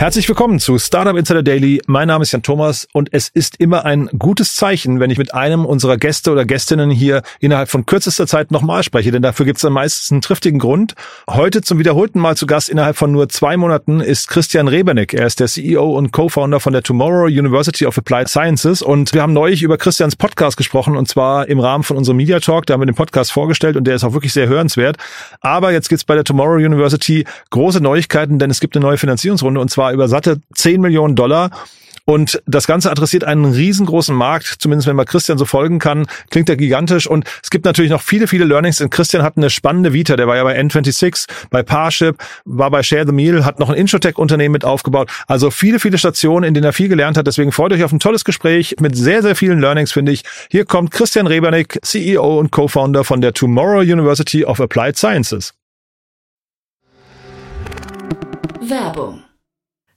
Herzlich willkommen zu Startup Insider Daily. Mein Name ist Jan Thomas und es ist immer ein gutes Zeichen, wenn ich mit einem unserer Gäste oder Gästinnen hier innerhalb von kürzester Zeit nochmal spreche, denn dafür gibt es dann meistens einen triftigen Grund. Heute zum wiederholten Mal zu Gast innerhalb von nur zwei Monaten ist Christian Rebernick. Er ist der CEO und Co-Founder von der Tomorrow University of Applied Sciences und wir haben neulich über Christians Podcast gesprochen und zwar im Rahmen von unserem Media Talk. Da haben wir den Podcast vorgestellt und der ist auch wirklich sehr hörenswert. Aber jetzt gibt's bei der Tomorrow University große Neuigkeiten, denn es gibt eine neue Finanzierungsrunde und zwar über satte 10 Millionen Dollar. Und das Ganze adressiert einen riesengroßen Markt, zumindest wenn man Christian so folgen kann, klingt er gigantisch. Und es gibt natürlich noch viele, viele Learnings. Und Christian hat eine spannende Vita. Der war ja bei N26, bei Parship, war bei Share the Meal, hat noch ein Introtech-Unternehmen mit aufgebaut. Also viele, viele Stationen, in denen er viel gelernt hat. Deswegen freut euch auf ein tolles Gespräch mit sehr, sehr vielen Learnings, finde ich. Hier kommt Christian Rebernick, CEO und Co-Founder von der Tomorrow University of Applied Sciences. Werbung.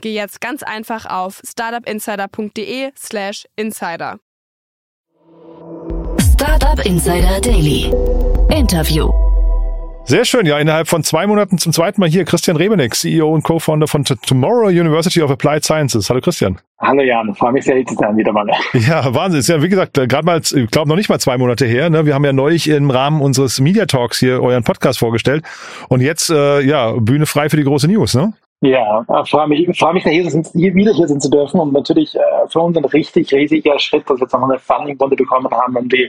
geh jetzt ganz einfach auf startupinsider.de/slash insider. Startup Insider Daily. Interview. Sehr schön, ja, innerhalb von zwei Monaten zum zweiten Mal hier Christian Rebenek, CEO und Co-Founder von T Tomorrow University of Applied Sciences. Hallo Christian. Hallo Jan, freue mich sehr, hier zu sein wieder mal. Ja, Wahnsinn. Ist ja, wie gesagt, gerade mal, ich glaube noch nicht mal zwei Monate her. Ne? Wir haben ja neulich im Rahmen unseres Media Talks hier euren Podcast vorgestellt. Und jetzt, äh, ja, Bühne frei für die große News, ne? Ja, freue mich, freue mich, hier, hier wieder hier sein zu dürfen und natürlich äh, für uns ein richtig riesiger Schritt, dass wir jetzt noch eine Funding-Runde bekommen haben, um die,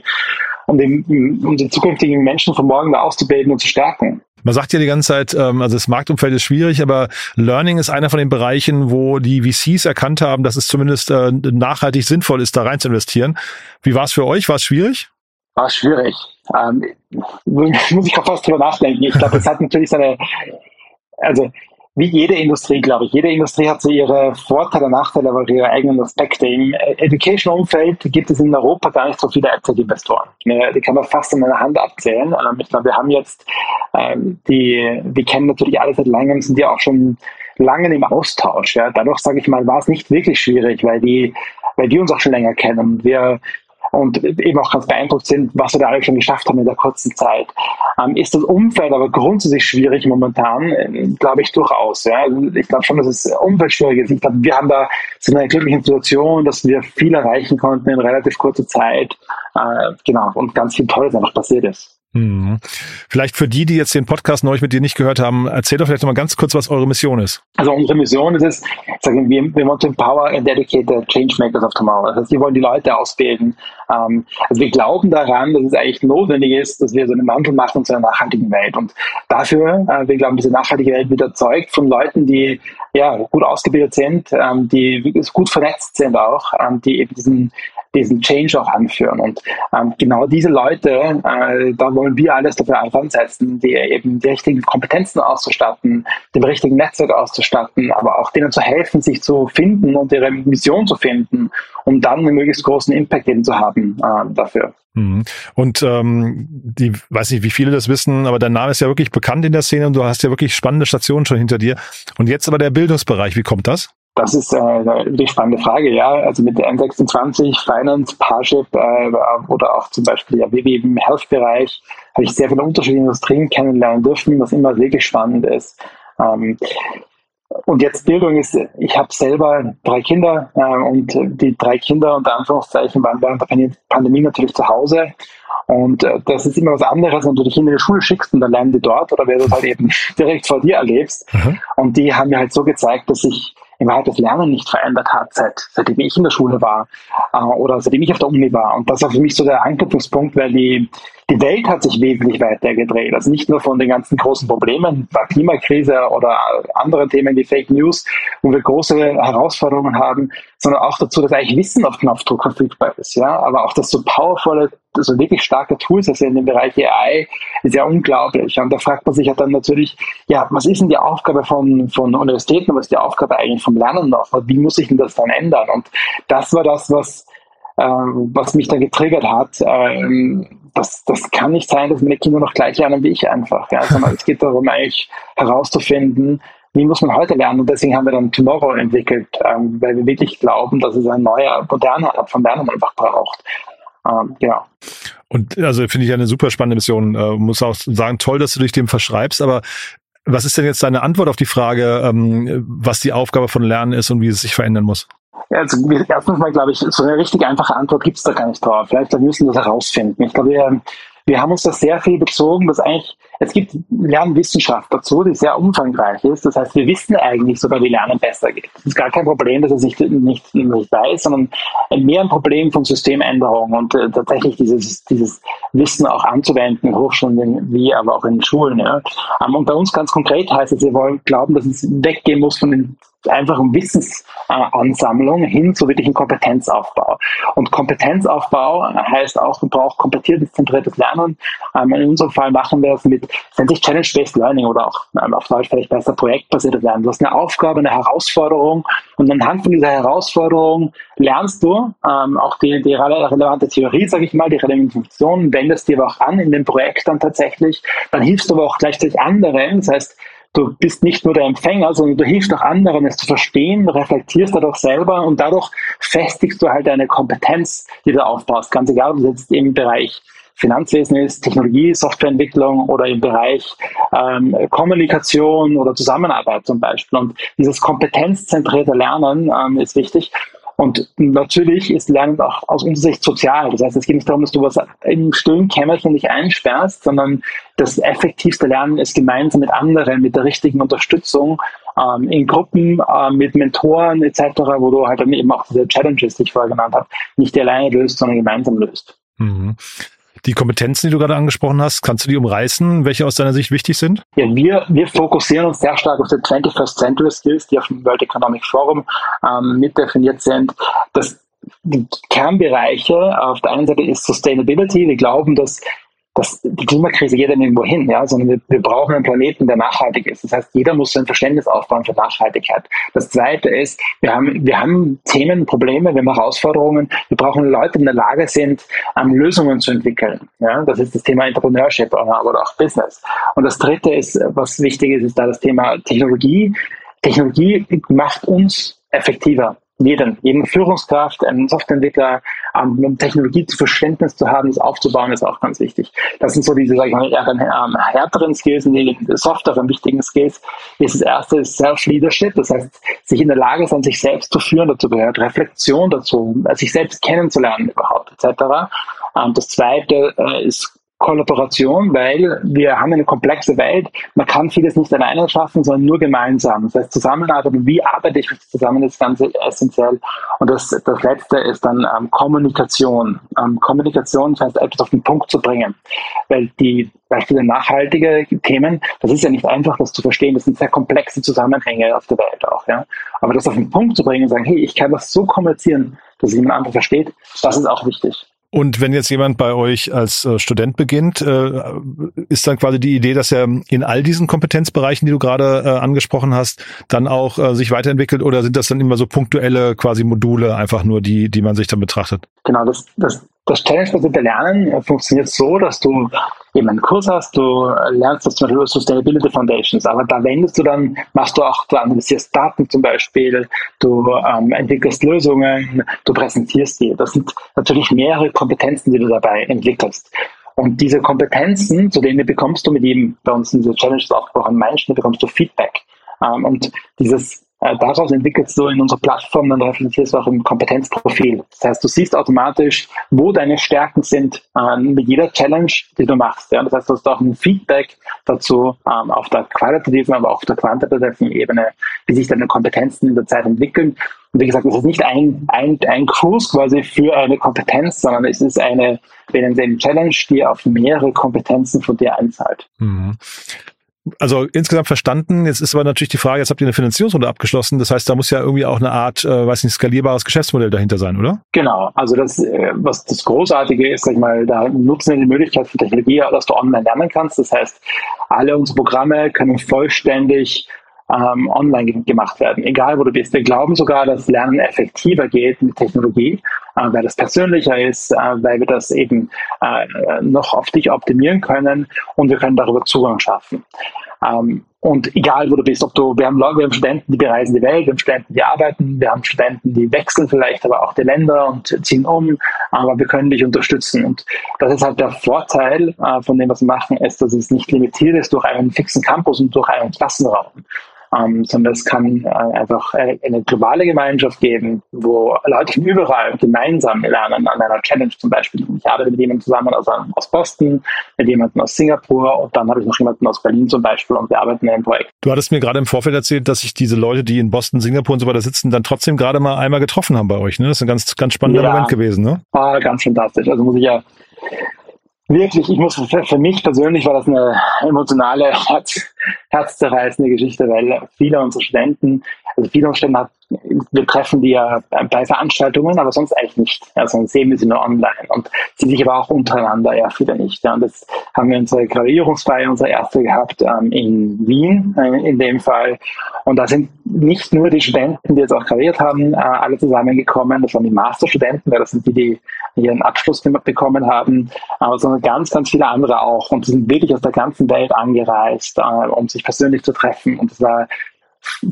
um den, um den zukünftigen Menschen von morgen da auszubilden und zu stärken. Man sagt ja die ganze Zeit, ähm, also das Marktumfeld ist schwierig, aber Learning ist einer von den Bereichen, wo die VCs erkannt haben, dass es zumindest äh, nachhaltig sinnvoll ist, da rein zu investieren. Wie war es für euch? War es schwierig? War schwierig. Ähm, muss ich auch fast drüber nachdenken. Ich glaube, es hat natürlich seine, also wie jede Industrie, glaube ich. Jede Industrie hat so ihre Vorteile, Nachteile, aber ihre eigenen Aspekte. Im Education-Umfeld gibt es in Europa gar nicht so viele AdTech-Investoren. Die kann man fast an einer Hand abzählen. Ähm, ich glaube, wir haben jetzt, ähm, die, wir kennen natürlich alle seit langem, sind ja auch schon lange im Austausch. Dadurch, sage ich mal, war es nicht wirklich schwierig, weil die, weil die uns auch schon länger kennen. Wir und eben auch ganz beeindruckt sind, was wir da alles schon geschafft haben in der kurzen Zeit. Ähm, ist das Umfeld aber grundsätzlich schwierig momentan? Äh, glaube ich durchaus. Ja. Also ich glaube schon, dass es Umfeld schwierig ist. Ich glaube, wir haben da so eine glückliche Situation, dass wir viel erreichen konnten in relativ kurzer Zeit. Äh, genau, und ganz viel Tolles einfach passiert ist. Mhm. Vielleicht für die, die jetzt den Podcast neulich mit dir nicht gehört haben, erzähl doch vielleicht noch mal ganz kurz, was eure Mission ist. Also unsere Mission ist es, sagen wir, wir want to empower and dedicate the change makers of tomorrow. Das heißt, wir wollen die Leute ausbilden. Ähm, also wir glauben daran, dass es eigentlich notwendig ist, dass wir so einen Wandel machen zu einer nachhaltigen Welt. Und dafür, äh, wir glauben, diese nachhaltige Welt wird erzeugt von Leuten, die ja gut ausgebildet sind, ähm, die gut vernetzt sind auch, ähm, die eben diesen diesen Change auch anführen. Und ähm, genau diese Leute, äh, da wollen wir alles dafür ansetzen, die eben die richtigen Kompetenzen auszustatten, dem richtigen Netzwerk auszustatten, aber auch denen zu helfen, sich zu finden und ihre Mission zu finden, um dann einen möglichst großen Impact eben zu haben äh, dafür. Mhm. Und ähm, die weiß nicht, wie viele das wissen, aber dein Name ist ja wirklich bekannt in der Szene und du hast ja wirklich spannende Stationen schon hinter dir. Und jetzt aber der Bildungsbereich, wie kommt das? Das ist äh, eine spannende Frage, ja. Also mit der N26, Finance, Parship äh, oder auch zum Beispiel ja, wie im Health-Bereich habe ich sehr viele unterschiedliche Industrien kennenlernen dürfen, was immer wirklich spannend ist. Ähm, und jetzt Bildung ist, ich habe selber drei Kinder äh, und die drei Kinder unter Anführungszeichen waren während der Pandemie natürlich zu Hause Und äh, das ist immer was anderes, wenn du dich in die Schule schickst und dann lernen die dort oder wenn du es halt eben direkt vor dir erlebst. Mhm. Und die haben mir halt so gezeigt, dass sich im Wahrheit das Lernen nicht verändert hat, seit, seitdem ich in der Schule war äh, oder seitdem ich auf der Uni war. Und das war für mich so der Anknüpfungspunkt, weil die, die Welt hat sich wesentlich weitergedreht. Also nicht nur von den ganzen großen Problemen, der Klimakrise oder anderen Themen wie Fake News, wo wir große Herausforderungen haben, sondern auch dazu, dass eigentlich Wissen auf Knopfdruck verfügbar ist. Ja, aber auch das so powervolle, so wirklich starke Tools, also in dem Bereich AI, ist ja unglaublich. Und da fragt man sich ja dann natürlich, ja, was ist denn die Aufgabe von, von Universitäten, was ist die Aufgabe eigentlich vom Lernen noch? Wie muss sich denn das dann ändern? Und das war das, was ähm, was mich da getriggert hat. Ähm, das, das kann nicht sein, dass meine Kinder noch gleich lernen wie ich einfach. Ja, sondern es geht darum, eigentlich herauszufinden, wie muss man heute lernen. Und deswegen haben wir dann Tomorrow entwickelt, ähm, weil wir wirklich glauben, dass es ein neuer, moderner Art von Lernen einfach braucht. Ähm, genau. Und also finde ich eine super spannende Mission. Äh, muss auch sagen, toll, dass du dich dem verschreibst, aber was ist denn jetzt deine Antwort auf die Frage, ähm, was die Aufgabe von Lernen ist und wie es sich verändern muss? Ja, also erstens mal glaube ich, so eine richtig einfache Antwort gibt es da gar nicht drauf. Vielleicht müssen wir das herausfinden. Ich glaube, wir, wir haben uns da sehr viel bezogen, dass eigentlich, es gibt Lernwissenschaft dazu, die sehr umfangreich ist. Das heißt, wir wissen eigentlich sogar, wie Lernen besser geht. Es ist gar kein Problem, dass es nicht, nicht, weiß, sondern mehr ein Problem von Systemänderungen und äh, tatsächlich dieses, dieses Wissen auch anzuwenden Hochschulen wie aber auch in Schulen. Ja. Um, und bei uns ganz konkret heißt es, wir wollen glauben, dass es weggehen muss von den einfach um Wissensansammlung hin zu wirklichen Kompetenzaufbau. Und Kompetenzaufbau heißt auch, du brauchst kompetenzzentriertes Lernen. Ähm, in unserem Fall machen wir es mit, nennt sich Challenge-Based Learning oder auch ähm, auf Deutsch vielleicht besser projektbasiertes Lernen. Du hast eine Aufgabe, eine Herausforderung und anhand von dieser Herausforderung lernst du ähm, auch die, die relevante Theorie, sage ich mal, die relevanten Funktionen, wendest die aber auch an in dem Projekt dann tatsächlich. Dann hilfst du aber auch gleichzeitig anderen. Das heißt, du bist nicht nur der Empfänger, sondern du hilfst auch anderen, es zu verstehen, reflektierst dadurch selber und dadurch festigst du halt eine Kompetenz, die du aufbaust. Ganz egal, ob du jetzt im Bereich Finanzwesen ist, Technologie, Softwareentwicklung oder im Bereich ähm, Kommunikation oder Zusammenarbeit zum Beispiel. Und dieses kompetenzzentrierte Lernen ähm, ist wichtig. Und natürlich ist Lernen auch aus unserer Sicht sozial. Das heißt, es geht nicht darum, dass du was im stillen Kämmerchen nicht einsperrst, sondern das effektivste Lernen ist gemeinsam mit anderen, mit der richtigen Unterstützung, ähm, in Gruppen, äh, mit Mentoren etc., wo du halt dann eben auch diese Challenges, die ich vorher genannt habe, nicht alleine löst, sondern gemeinsam löst. Mhm. Die Kompetenzen, die du gerade angesprochen hast, kannst du die umreißen, welche aus deiner Sicht wichtig sind? Ja, wir, wir fokussieren uns sehr stark auf die 21st Century Skills, die auf dem World Economic Forum ähm, mitdefiniert sind. Das die Kernbereiche auf der einen Seite ist Sustainability. Wir glauben, dass dass die Klimakrise geht ja nirgendwo hin, ja, sondern wir, wir brauchen einen Planeten, der nachhaltig ist. Das heißt, jeder muss sein Verständnis aufbauen für Nachhaltigkeit. Das zweite ist, wir haben, wir haben Themen, Probleme, wir haben Herausforderungen. Wir brauchen Leute, die in der Lage sind, um, Lösungen zu entwickeln. Ja, das ist das Thema Entrepreneurship, aber auch Business. Und das dritte ist, was wichtig ist, ist da das Thema Technologie. Technologie macht uns effektiver jeden, jeden Führungskraft, einen Softwareentwickler, ähm, Technologie zu Verständnis zu haben, das aufzubauen, ist auch ganz wichtig. Das sind so diese, sag ich mal, eher ähm, härteren Skills, die softeren wichtigen Skills. Das erste ist Self-Leadership, das heißt, sich in der Lage sein, sich selbst zu führen, dazu gehört Reflexion dazu, sich selbst kennenzulernen überhaupt, etc. Ähm, das zweite äh, ist Kollaboration, weil wir haben eine komplexe Welt. Man kann vieles nicht alleine schaffen, sondern nur gemeinsam. Das heißt, Zusammenarbeit und wie arbeite ich zusammen ist ganz essentiell. Und das, das Letzte ist dann ähm, Kommunikation. Ähm, Kommunikation heißt, etwas auf den Punkt zu bringen. Weil die Beispiele nachhaltige Themen, das ist ja nicht einfach, das zu verstehen. Das sind sehr komplexe Zusammenhänge auf der Welt auch. Ja? Aber das auf den Punkt zu bringen und sagen, hey, ich kann das so kommunizieren, dass jemand anderes versteht, das ist auch wichtig. Und wenn jetzt jemand bei euch als äh, Student beginnt, äh, ist dann quasi die Idee, dass er in all diesen Kompetenzbereichen, die du gerade äh, angesprochen hast, dann auch äh, sich weiterentwickelt oder sind das dann immer so punktuelle quasi Module, einfach nur die, die man sich dann betrachtet? Genau, das, das, das Challenge-basierte Lernen funktioniert so, dass du eben einen Kurs hast, du lernst das zum Beispiel über Sustainability Foundations, aber da wendest du dann, machst du auch, du analysierst Daten zum Beispiel, du ähm, entwickelst Lösungen, du präsentierst die. Das sind natürlich mehrere Kompetenzen, die du dabei entwickelst. Und diese Kompetenzen, zu denen bekommst du mit jedem, bei uns in dieser Challenge auch an Menschen, bekommst du Feedback. Ähm, und dieses äh, daraus entwickelst du in unserer Plattform, dann reflektierst du auch im Kompetenzprofil. Das heißt, du siehst automatisch, wo deine Stärken sind äh, mit jeder Challenge, die du machst. Ja. Das heißt, du hast auch ein Feedback dazu ähm, auf der qualitativen, aber auch auf der quantitativen Ebene, wie sich deine Kompetenzen in der Zeit entwickeln. Und wie gesagt, es ist nicht ein, ein, ein Kurs quasi für eine Kompetenz, sondern es ist eine, wir nennen sie Challenge, die auf mehrere Kompetenzen von dir einzahlt. Mhm also insgesamt verstanden. Jetzt ist aber natürlich die Frage, jetzt habt ihr eine Finanzierungsrunde abgeschlossen. Das heißt, da muss ja irgendwie auch eine Art, äh, weiß nicht, skalierbares Geschäftsmodell dahinter sein, oder? Genau. Also das, äh, was das Großartige ist, sag ich mal, da nutzen wir die Möglichkeit für Technologie, dass du online lernen kannst. Das heißt, alle unsere Programme können vollständig ähm, online gemacht werden, egal wo du bist. Wir glauben sogar, dass Lernen effektiver geht mit Technologie, äh, weil das persönlicher ist, äh, weil wir das eben äh, noch auf dich optimieren können und wir können darüber Zugang schaffen. Ähm, und egal, wo du bist, ob du, wir haben Leute, wir haben Studenten, die bereisen die Welt, wir haben Studenten, die arbeiten, wir haben Studenten, die wechseln vielleicht aber auch die Länder und ziehen um, aber wir können dich unterstützen. Und das ist halt der Vorteil äh, von dem, was wir machen, ist, dass es nicht limitiert ist durch einen fixen Campus und durch einen Klassenraum ähm, sondern es kann äh, einfach äh, eine globale Gemeinschaft geben, wo Leute von überall gemeinsam lernen an einer Challenge zum Beispiel. Ich arbeite mit jemandem zusammen aus, aus Boston, mit jemandem aus Singapur und dann habe ich noch jemanden aus Berlin zum Beispiel und wir arbeiten in einem Projekt. Du hattest mir gerade im Vorfeld erzählt, dass sich diese Leute, die in Boston, Singapur und so weiter sitzen, dann trotzdem gerade mal einmal getroffen haben bei euch. Ne? Das ist ein ganz, ganz spannender ja. Moment gewesen. Ne? Ah, ganz fantastisch. Also muss ich ja wirklich, ich muss für, mich persönlich war das eine emotionale, herz, herzzerreißende Geschichte, weil viele unserer Studenten, also viele unserer Studenten wir treffen die ja bei Veranstaltungen, aber sonst eigentlich nicht. Also sehen wir sie nur online und sie sich aber auch untereinander ja viele nicht. Ja. Und das haben wir unsere Gravierungsfeier, unsere erste gehabt ähm, in Wien äh, in dem Fall. Und da sind nicht nur die Studenten, die jetzt auch graviert haben, äh, alle zusammengekommen. Das waren die Masterstudenten, weil das sind die, die ihren Abschluss bekommen haben, aber sondern ganz, ganz viele andere auch. Und die sind wirklich aus der ganzen Welt angereist, äh, um sich persönlich zu treffen. Und das war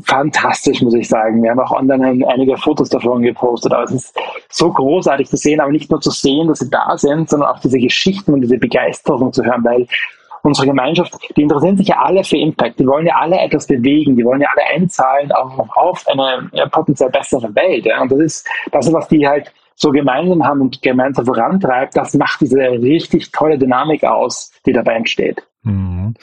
fantastisch, muss ich sagen. Wir haben auch online einige Fotos davon gepostet, aber es ist so großartig zu sehen, aber nicht nur zu sehen, dass sie da sind, sondern auch diese Geschichten und diese Begeisterung zu hören, weil unsere Gemeinschaft, die interessieren sich ja alle für Impact, die wollen ja alle etwas bewegen, die wollen ja alle einzahlen auf, auf eine ja, potenziell bessere Welt. Ja. Und das ist das, was die halt so gemeinsam haben und gemeinsam vorantreibt, das macht diese richtig tolle Dynamik aus, die dabei entsteht. Mhm.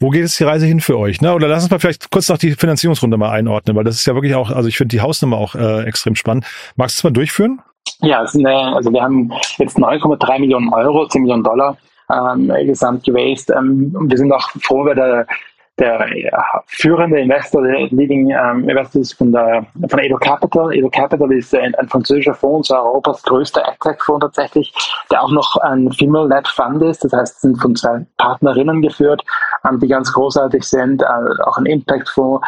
Wo geht es die Reise hin für euch? Ne? Oder lass uns mal vielleicht kurz noch die Finanzierungsrunde mal einordnen, weil das ist ja wirklich auch, also ich finde die Hausnummer auch äh, extrem spannend. Magst du es mal durchführen? Ja, eine, also wir haben jetzt 9,3 Millionen Euro, 10 Millionen Dollar ähm, gesamt gewased. Ähm, wir sind auch froh, weil der der führende Investor, der Leading ähm, Investor ist von der von Edo Capital. Edo Capital ist ein, ein französischer Fonds, Europas größter AdTech-Fonds tatsächlich, der auch noch ein Female-led Fund ist. Das heißt, sind von zwei Partnerinnen geführt, die ganz großartig sind, äh, auch ein Impact-Fonds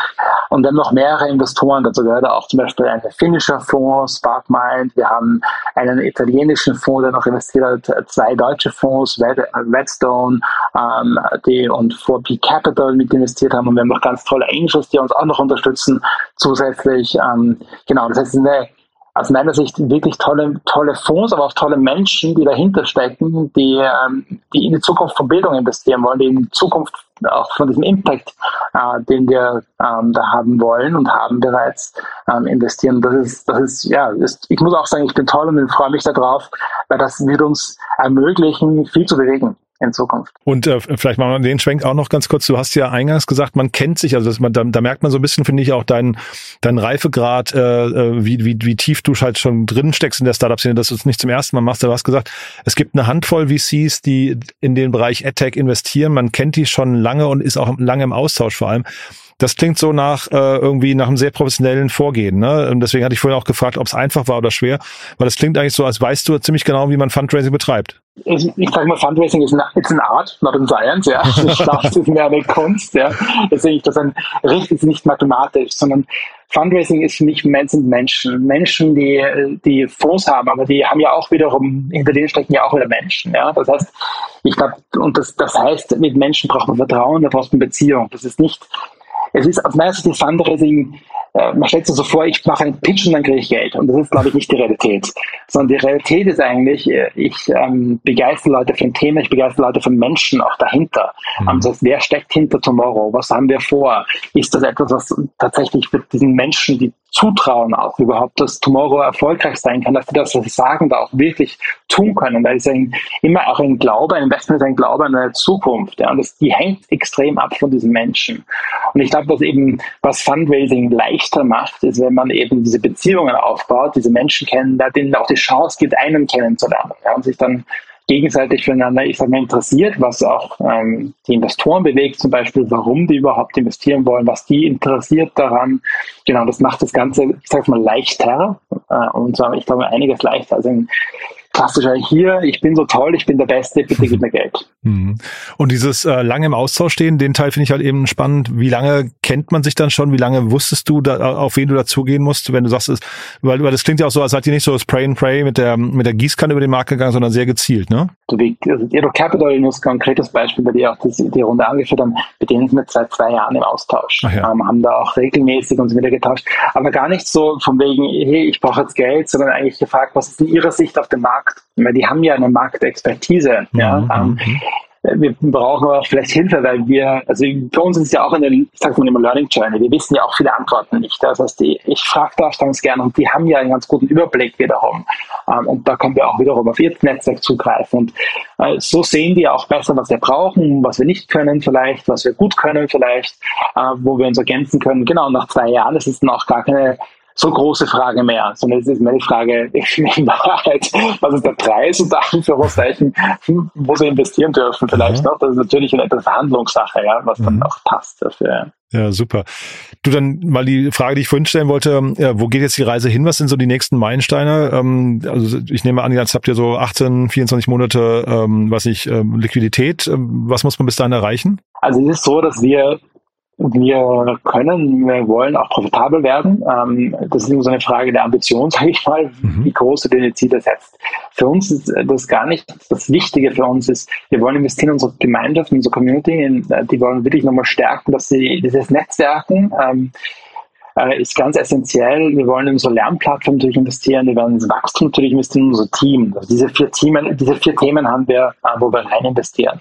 und dann noch mehrere Investoren. Dazu gehört auch zum Beispiel ein finnischer Fonds, Sparkmind. Wir haben einen italienischen Fonds, der noch investiert hat, zwei deutsche Fonds, Redstone ähm, die und 4P Capital mit investiert haben und wir haben noch ganz tolle Angels, die uns auch noch unterstützen zusätzlich. Ähm, genau, das heißt, eine aus meiner Sicht wirklich tolle, tolle Fonds, aber auch tolle Menschen, die dahinter stecken, die, ähm, die in die Zukunft von Bildung investieren wollen, die in die Zukunft auch von diesem Impact, äh, den wir ähm, da haben wollen und haben bereits ähm, investieren. Das ist, das ist, ja, ist, ich muss auch sagen, ich bin toll und freue mich darauf, weil das wird uns ermöglichen, viel zu bewegen in Zukunft. Und äh, vielleicht machen wir den Schwenk auch noch ganz kurz. Du hast ja eingangs gesagt, man kennt sich, also man, da, da merkt man so ein bisschen, finde ich, auch deinen dein Reifegrad, äh, äh, wie, wie, wie tief du halt schon drin steckst in der Startup-Szene, dass du es nicht zum ersten Mal machst. Du hast gesagt, es gibt eine Handvoll VCs, die in den Bereich AdTech investieren. Man kennt die schon lange und ist auch lange im Austausch vor allem. Das klingt so nach äh, irgendwie nach einem sehr professionellen Vorgehen. Ne? Und deswegen hatte ich vorhin auch gefragt, ob es einfach war oder schwer, weil das klingt eigentlich so, als weißt du ziemlich genau, wie man Fundraising betreibt. Ich, ich sage mal, Fundraising ist eine, it's an Art, not a science. Ja, es ist mehr eine Kunst. Ja, deswegen ist das ein richtig nicht mathematisch, sondern Fundraising ist für mich sind Menschen, Menschen, die die Fonds haben, aber die haben ja auch wiederum hinter denen stecken ja auch wieder Menschen. Ja, das heißt, ich glaube, und das das heißt, mit Menschen braucht man Vertrauen, da braucht man Beziehung. Das ist nicht es ist meiner Sicht Fundraising äh, man stellt sich so vor, ich mache einen Pitch und dann kriege ich Geld. Und das ist, glaube ich, nicht die Realität. Sondern die Realität ist eigentlich, äh, ich ähm, begeister Leute für ein Thema, ich begeister Leute für Menschen auch dahinter. Mhm. Das heißt, wer steckt hinter Tomorrow? Was haben wir vor? Ist das etwas, was tatsächlich für diesen Menschen, die zutrauen auch überhaupt, dass Tomorrow erfolgreich sein kann, dass sie das, was sie sagen, da auch wirklich tun können. Weil es ein, immer auch ein Glaube, ein Investment ist ein Glaube an eine Zukunft. Ja, und das, die hängt extrem ab von diesen Menschen. Und ich glaube, was eben, was Fundraising leichter macht, ist, wenn man eben diese Beziehungen aufbaut, diese Menschen kennen, denen auch die Chance gibt, einen kennenzulernen. Ja, und sich dann gegenseitig füreinander, ich sage mal, interessiert, was auch ähm, die Investoren bewegt, zum Beispiel, warum die überhaupt investieren wollen, was die interessiert daran. Genau, das macht das Ganze, ich sage mal, leichter äh, und zwar, ich glaube, einiges leichter. Also ein klassischer hier, ich bin so toll, ich bin der Beste, bitte gib mir Geld. Mhm. Und dieses äh, lange im Austausch stehen, den Teil finde ich halt eben spannend. Wie lange kennt man sich dann schon? Wie lange wusstest du, da, auf wen du dazugehen musst, wenn du sagst, es, weil, weil das klingt ja auch so, als seid ihr nicht so Spray and Pray mit der, mit der Gießkanne über den Markt gegangen, sondern sehr gezielt, ne? So wie also Edo Capital, nur ein konkretes Beispiel, bei dir auch die, die Runde angeführt haben, mit denen sind wir seit zwei Jahren im Austausch. Ja. Ähm, haben da auch regelmäßig uns wieder getauscht. Aber gar nicht so von wegen, hey, ich brauche jetzt Geld, sondern eigentlich gefragt, was ist in ihrer Sicht auf dem Markt? Weil die haben ja eine Marktexpertise. Mhm. Ja, ähm, wir brauchen auch vielleicht Hilfe, weil wir, also für uns ist es ja auch eine, ich sage mal immer Learning Journey. Wir wissen ja auch viele Antworten nicht. Das heißt, die, ich frage da ganz gerne und die haben ja einen ganz guten Überblick wiederum. Ähm, und da können wir auch wiederum auf ihr Netzwerk zugreifen. Und äh, so sehen die auch besser, was wir brauchen, was wir nicht können vielleicht, was wir gut können vielleicht, äh, wo wir uns ergänzen können. Genau, nach zwei Jahren ist es dann auch gar keine so große Frage mehr, sondern es ist mehr die Frage, in Wahrheit, was ist der Preis unter Anführungszeichen, wo sie investieren dürfen vielleicht noch. Das ist natürlich eine Verhandlungssache, ja, was dann mhm. auch passt dafür. Ja, super. Du dann mal die Frage, die ich vorhin stellen wollte, ja, wo geht jetzt die Reise hin? Was sind so die nächsten Meilensteine? Ähm, also ich nehme an, jetzt habt ihr so 18, 24 Monate, ähm, was ich, ähm, Liquidität. Ähm, was muss man bis dahin erreichen? Also es ist so, dass wir wir können, wir wollen auch profitabel werden. Ähm, das ist immer so eine Frage der Ambition, sage ich mal, mhm. wie groß du deine Ziele setzt. Für uns ist das gar nicht das Wichtige für uns ist, wir wollen investieren in unsere Gemeinschaft, in unsere Community, äh, die wollen wirklich nochmal stärken, dass sie dieses Netzwerken ähm, äh, ist ganz essentiell. Wir wollen in unsere Lernplattform natürlich investieren, wir werden ins Wachstum natürlich investieren, in unser Team. Also diese vier Themen, diese vier Themen haben wir, äh, wo wir rein investieren.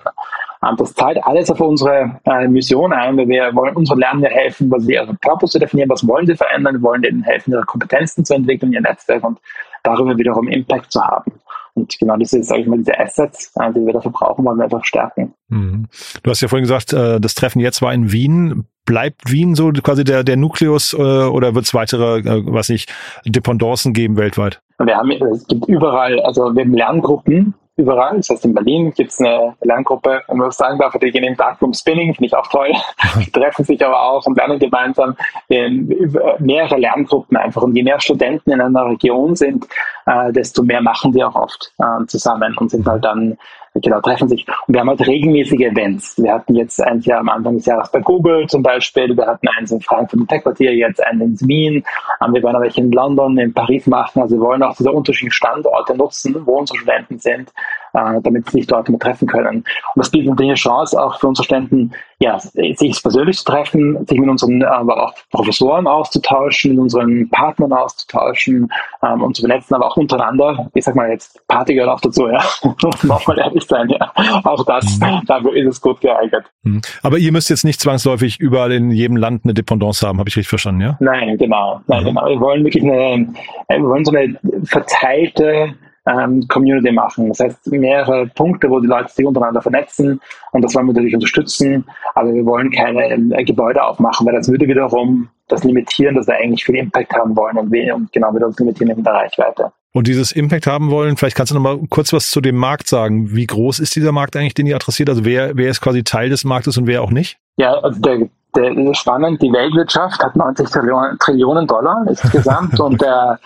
Ähm, das zahlt alles auf unsere äh, Mission ein, weil wir wollen unseren Lernenden helfen, was sie ihre Purpose zu definieren, was wollen sie verändern, wir wollen ihnen helfen, ihre Kompetenzen zu entwickeln, ihr Netzwerk und darüber wiederum Impact zu haben. Und genau diese, sage ich mal, diese Assets, äh, die wir dafür brauchen, wollen wir einfach stärken. Mhm. Du hast ja vorhin gesagt, äh, das Treffen jetzt war in Wien. Bleibt Wien so quasi der, der Nukleus oder wird es weitere, was nicht, Dependancen geben weltweit? Wir haben, es gibt überall, also wir haben Lerngruppen, überall. Das heißt, in Berlin gibt es eine Lerngruppe, wenn man das sagen darf, die gehen im Darkroom Spinning, finde ich auch toll. Die treffen sich aber auch und lernen gemeinsam mehrere Lerngruppen einfach. Und je mehr Studenten in einer Region sind, äh, desto mehr machen die auch oft äh, zusammen und sind halt dann genau, treffen sich. Und wir haben halt regelmäßige Events. Wir hatten jetzt eins Jahr am Anfang des Jahres bei Google zum Beispiel, wir hatten eins in Frankfurt im Tech-Quartier, jetzt einen in Wien, wir werden welche in London, in Paris machen. Also wir wollen auch diese unterschiedlichen Standorte nutzen, wo unsere Studenten sind, äh, damit sie sich dort mal treffen können. Und das bietet natürlich eine Chance auch für unsere Studenten, ja, sich persönlich zu treffen, sich mit unseren aber auch Professoren auszutauschen, mit unseren Partnern auszutauschen ähm, und zu vernetzen, aber auch untereinander. Ich sag mal jetzt, Party gehört auch dazu, ja. Nochmal ehrlich sein, ja. Auch das, mhm. dafür ist es gut geeignet. Mhm. Aber ihr müsst jetzt nicht zwangsläufig überall in jedem Land eine Dependance haben, habe ich richtig verstanden, ja? Nein, genau. Nein, mhm. genau. Wir wollen wirklich eine, wir wollen so eine verteilte ähm, Community machen. Das heißt, mehrere Punkte, wo die Leute sich untereinander vernetzen und das wollen wir natürlich unterstützen, aber wir wollen keine äh, Gebäude aufmachen, weil das würde wiederum das limitieren, dass wir eigentlich viel Impact haben wollen und, wir, und genau wieder uns limitieren in der Reichweite. Und dieses Impact haben wollen, vielleicht kannst du noch mal kurz was zu dem Markt sagen. Wie groß ist dieser Markt eigentlich, den ihr adressiert? Also wer, wer ist quasi Teil des Marktes und wer auch nicht? Ja, also der, der ist spannend. Die Weltwirtschaft hat 90 Trillionen, Trillionen Dollar insgesamt und der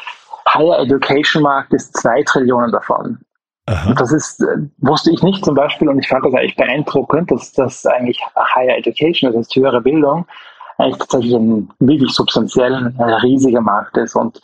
Higher Education Markt ist zwei Trillionen davon. Aha. Das ist, äh, wusste ich nicht zum Beispiel und ich fand das eigentlich beeindruckend, dass das eigentlich Higher Education, das heißt höhere Bildung, eigentlich tatsächlich ein wirklich substanziell ein riesiger Markt ist. Und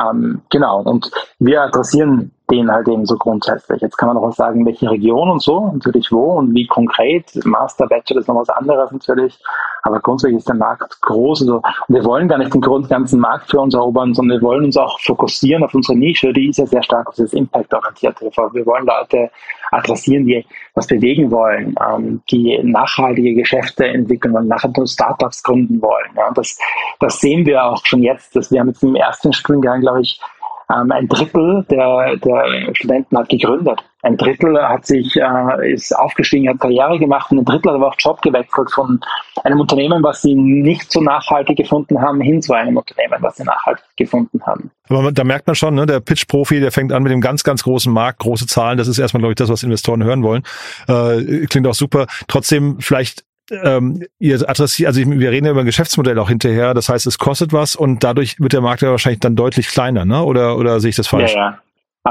ähm, genau, und wir adressieren den halt eben so grundsätzlich. Jetzt kann man noch sagen, welche Region und so, natürlich wo und wie konkret. Master, Bachelor ist noch was anderes natürlich, aber grundsätzlich ist der Markt groß. Also, und wir wollen gar nicht den ganzen Markt für uns erobern, sondern wir wollen uns auch fokussieren auf unsere Nische, die ist ja sehr stark auf das Impact-orientierte. Wir wollen Leute adressieren, die was bewegen wollen, ähm, die nachhaltige Geschäfte entwickeln wollen, nachhaltige Startups gründen wollen. Das, das sehen wir auch schon jetzt. Dass wir haben jetzt im ersten Studiengang, glaube ich, ähm, ein Drittel der, der Studenten hat gegründet. Ein Drittel hat sich, äh, ist aufgestiegen, hat Karriere gemacht und ein Drittel hat aber auch Job gewechselt von einem Unternehmen, was sie nicht so nachhaltig gefunden haben, hin zu einem Unternehmen, was sie nachhaltig gefunden haben. Aber da merkt man schon, ne, der Pitch-Profi, der fängt an mit dem ganz, ganz großen Markt, große Zahlen. Das ist erstmal, glaube ich, das, was Investoren hören wollen. Äh, klingt auch super. Trotzdem vielleicht ähm, ihr adressiert, also wir reden ja über ein Geschäftsmodell auch hinterher, das heißt, es kostet was und dadurch wird der Markt ja wahrscheinlich dann deutlich kleiner, ne? Oder, oder sehe ich das falsch? Ja, ja.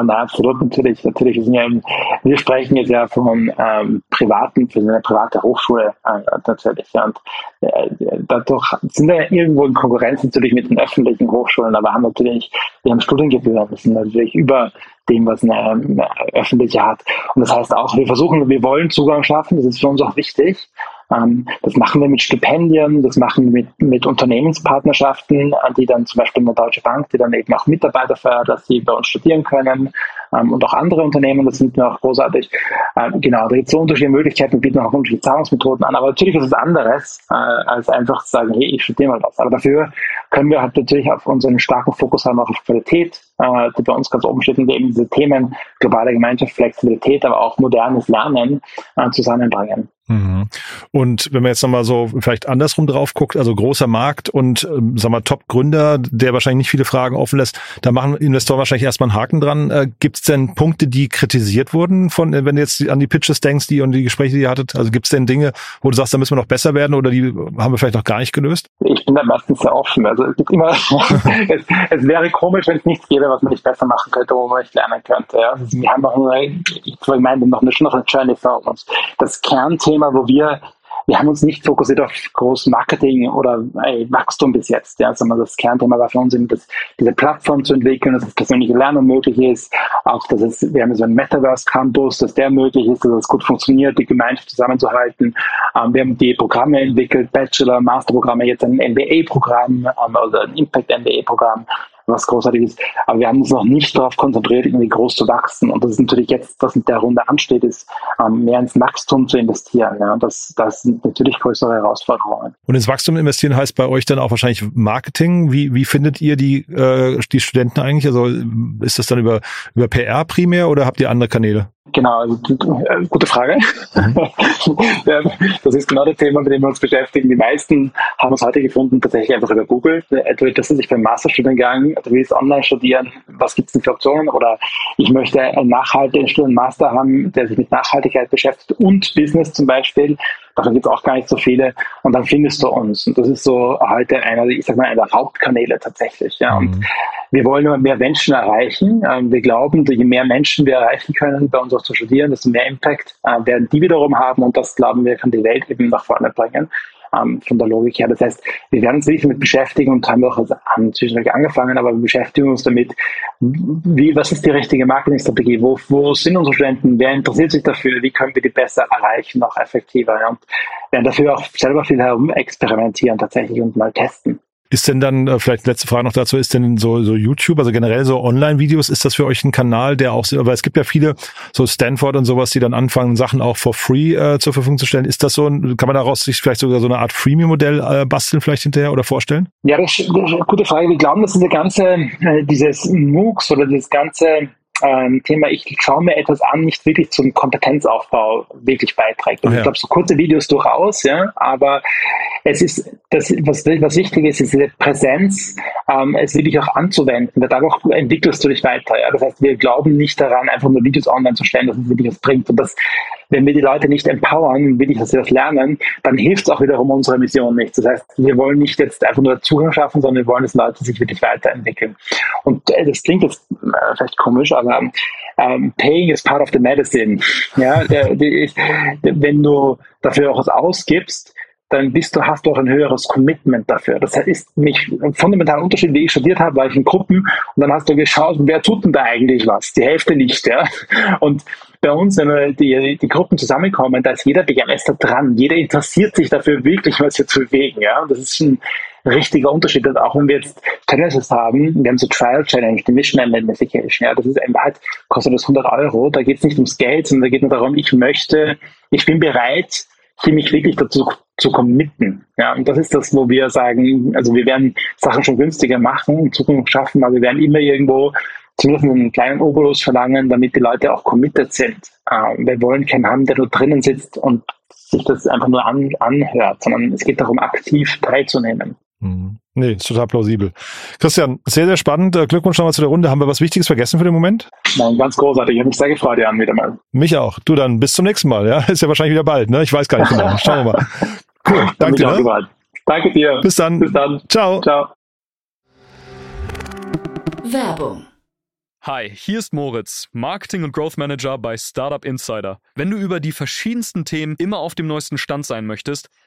Na, absolut, natürlich. Natürlich wir sind ja, wir sprechen jetzt ja von ähm, privaten, für eine private Hochschule äh, natürlich. Ja. Und äh, dadurch sind wir irgendwo in Konkurrenz natürlich mit den öffentlichen Hochschulen, aber haben natürlich, wir haben Studiengebühren, das sind natürlich über dem, was eine, eine öffentliche hat. Und das heißt auch, wir versuchen, wir wollen Zugang schaffen, das ist für uns auch wichtig. Ähm, das machen wir mit Stipendien, das machen wir mit, mit Unternehmenspartnerschaften, die dann zum Beispiel eine Deutsche Bank, die dann eben auch Mitarbeiter fördert, dass sie bei uns studieren können und auch andere Unternehmen, das sind auch großartig. Ähm, genau, da gibt es so unterschiedliche Möglichkeiten, bieten auch unterschiedliche Zahlungsmethoden an, aber natürlich ist es anderes, äh, als einfach zu sagen, hey, ich studiere mal was. Aber dafür können wir halt natürlich auf unseren starken Fokus haben, auch auf Qualität, äh, die bei uns ganz oben steht und eben diese Themen globale Gemeinschaft, Flexibilität, aber auch modernes Lernen äh, zusammenbringen. Mhm. Und wenn man jetzt nochmal so vielleicht andersrum drauf guckt, also großer Markt und ähm, sag mal Top-Gründer, der wahrscheinlich nicht viele Fragen offen lässt, da machen Investoren wahrscheinlich erstmal einen Haken dran. Gibt es denn Punkte, die kritisiert wurden von, wenn du jetzt an die Pitches denkst, die und die Gespräche, die ihr hattet? Also gibt es denn Dinge, wo du sagst, da müssen wir noch besser werden oder die haben wir vielleicht noch gar nicht gelöst? Ich bin da meistens sehr offen. Also es gibt immer, es, es, wäre komisch, wenn es nichts gäbe, was man nicht besser machen könnte, wo man nicht lernen könnte. Ja? Also wir haben noch eine, ich meine, noch eine, schon noch eine Journey vor uns. Das Kernthema Thema, wo wir wir haben uns nicht fokussiert auf groß Marketing oder ey, Wachstum bis jetzt, ja, sondern das Kernthema war für uns eben, dass diese Plattform zu entwickeln, dass das persönliche Lernen möglich ist, auch dass es, wir haben so einen Metaverse Campus, dass der möglich ist, dass es gut funktioniert, die Gemeinschaft zusammenzuhalten. Ähm, wir haben die Programme entwickelt, Bachelor, Masterprogramme, jetzt ein MBA-Programm ähm, oder ein Impact MBA-Programm, was großartig ist. Aber wir haben uns noch nicht darauf konzentriert, irgendwie groß zu wachsen. Und das ist natürlich jetzt, was mit der Runde ansteht, ist, ähm, mehr ins Wachstum zu investieren. Ja. Das, das sind natürlich größere Herausforderungen. Und ins Wachstum investieren heißt bei euch dann auch wahrscheinlich Marketing. Wie, wie findet ihr die, äh, die Studenten eigentlich? Also ist das dann über, über PR primär oder habt ihr andere Kanäle? Genau, also, äh, gute Frage. Mhm. das ist genau das Thema, mit dem wir uns beschäftigen. Die meisten haben uns heute gefunden, tatsächlich einfach über Google. Du interessiert sich beim Masterstudiengang, du willst online studieren, was gibt es denn für Optionen? Oder ich möchte einen nachhaltigen Studienmaster haben, der sich mit Nachhaltigkeit beschäftigt und Business zum Beispiel. Davon gibt es auch gar nicht so viele. Und dann findest du uns. Und das ist so heute einer, ich sag mal, einer der Hauptkanäle tatsächlich. Ja. Und mhm. wir wollen immer mehr Menschen erreichen. Ähm, wir glauben, je mehr Menschen wir erreichen können, bei uns auch zu studieren, desto mehr Impact äh, werden die wiederum haben. Und das glauben wir, kann die Welt eben nach vorne bringen ähm, von der Logik her. Das heißt, wir werden uns wirklich damit beschäftigen und haben auch also, haben zwischendurch angefangen, aber wir beschäftigen uns damit, wie, was ist die richtige Marketingstrategie, wo, wo sind unsere Studenten, wer interessiert sich dafür, wie können wir die besser erreichen, noch effektiver und werden dafür auch selber viel herum experimentieren tatsächlich und mal testen. Ist denn dann, äh, vielleicht letzte Frage noch dazu, ist denn so, so YouTube, also generell so Online-Videos, ist das für euch ein Kanal, der auch, weil es gibt ja viele, so Stanford und sowas, die dann anfangen, Sachen auch for free äh, zur Verfügung zu stellen. Ist das so, ein, kann man daraus sich vielleicht sogar so eine Art Freemium-Modell äh, basteln vielleicht hinterher oder vorstellen? Ja, das ist eine gute Frage. Wir glauben, dass diese ganze, äh, dieses MOOCs oder dieses ganze ähm, Thema, ich schaue mir etwas an, nicht wirklich zum Kompetenzaufbau wirklich beiträgt. Also oh ja. Ich glaube, so kurze Videos durchaus, ja, aber es ist, das, was, was wichtig ist, ist diese Präsenz, ähm, es wirklich auch anzuwenden, weil dadurch entwickelst du dich weiter. Ja? Das heißt, wir glauben nicht daran, einfach nur Videos online zu stellen, dass es wirklich was bringt. Und das, wenn wir die Leute nicht empowern, wirklich, dass sie das lernen, dann hilft es auch wiederum unserer Mission nicht. Das heißt, wir wollen nicht jetzt einfach nur Zugang schaffen, sondern wir wollen, dass Leute sich wirklich weiterentwickeln. Und äh, das klingt jetzt äh, vielleicht komisch, aber ähm, paying is part of the medicine. Ja, der, der, wenn du dafür auch was ausgibst, dann bist du, hast du auch ein höheres Commitment dafür. Das ist ein fundamentaler Unterschied, wie ich studiert habe, war ich in Gruppen und dann hast du geschaut, wer tut denn da eigentlich was? Die Hälfte nicht, ja. Und bei uns, wenn die, die Gruppen zusammenkommen, da ist jeder begeistert dran. Jeder interessiert sich dafür wirklich, was wir zu bewegen, ja. Und das ist ein richtiger Unterschied. Und auch wenn wir jetzt Challenges haben, wir haben so Trial Challenge, die Mission Identification, ja. Das ist in Wahrheit, kostet das 100 Euro. Da geht es nicht ums Geld, sondern da geht es nur darum, ich möchte, ich bin bereit, hier mich wirklich dazu zu committen. Ja, und das ist das, wo wir sagen, also wir werden Sachen schon günstiger machen, in Zukunft schaffen, aber wir werden immer irgendwo zumindest einen kleinen Obolus verlangen, damit die Leute auch committed sind. Äh, wir wollen keinen haben, der dort drinnen sitzt und sich das einfach nur an, anhört, sondern es geht darum, aktiv teilzunehmen. Mhm. Nee, ist total plausibel. Christian, sehr, sehr spannend. Äh, Glückwunsch nochmal zu der Runde. Haben wir was Wichtiges vergessen für den Moment? Nein, ganz großartig. Ich habe mich sehr gefreut, Jan, wieder mal. Mich auch. Du dann bis zum nächsten Mal. Ja, ist ja wahrscheinlich wieder bald. Ne? Ich weiß gar nicht genau. Schauen wir mal. Cool. Danke dir. Ne? Danke dir. Bis dann. Bis dann. Ciao. Ciao. Werbung. Hi, hier ist Moritz, Marketing und Growth Manager bei Startup Insider. Wenn du über die verschiedensten Themen immer auf dem neuesten Stand sein möchtest,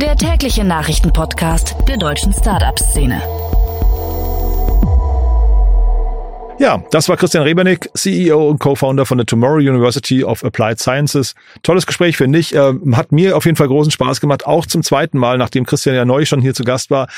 der tägliche Nachrichtenpodcast der deutschen Startup-Szene. Ja, das war Christian Rebernick, CEO und Co-Founder von der Tomorrow University of Applied Sciences. Tolles Gespräch, finde ich. Ähm, hat mir auf jeden Fall großen Spaß gemacht, auch zum zweiten Mal, nachdem Christian ja neu schon hier zu Gast war.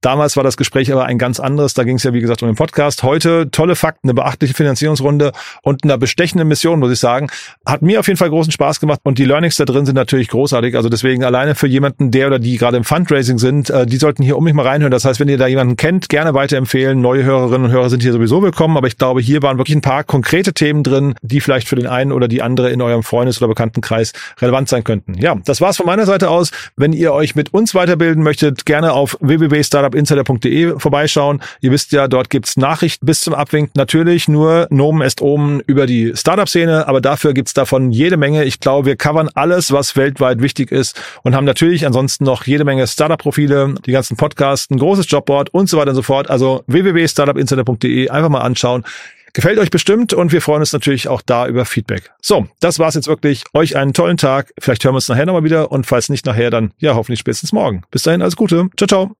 Damals war das Gespräch aber ein ganz anderes. Da ging es ja, wie gesagt, um den Podcast. Heute tolle Fakten, eine beachtliche Finanzierungsrunde und eine bestechende Mission, muss ich sagen. Hat mir auf jeden Fall großen Spaß gemacht und die Learnings da drin sind natürlich großartig. Also deswegen alleine für jemanden, der oder die gerade im Fundraising sind, äh, die sollten hier um mich mal reinhören. Das heißt, wenn ihr da jemanden kennt, gerne weiterempfehlen. Neue Hörerinnen und Hörer sind hier sowieso willkommen. Aber ich glaube, hier waren wirklich ein paar konkrete Themen drin, die vielleicht für den einen oder die andere in eurem Freundes- oder Bekanntenkreis relevant sein könnten. Ja, das war's von meiner Seite aus. Wenn ihr euch mit uns weiterbilden möchtet, gerne auf www.startup startupinsider.de vorbeischauen. Ihr wisst ja, dort gibt's Nachrichten bis zum Abwinken. Natürlich nur Nomen est oben über die Startup-Szene, aber dafür gibt's davon jede Menge. Ich glaube, wir covern alles, was weltweit wichtig ist und haben natürlich ansonsten noch jede Menge Startup-Profile, die ganzen Podcasts, ein großes Jobboard und so weiter und so fort. Also www.startupinsider.de einfach mal anschauen. Gefällt euch bestimmt und wir freuen uns natürlich auch da über Feedback. So, das war's jetzt wirklich. Euch einen tollen Tag. Vielleicht hören wir uns nachher nochmal wieder und falls nicht nachher, dann ja hoffentlich spätestens morgen. Bis dahin, alles Gute. Ciao, ciao.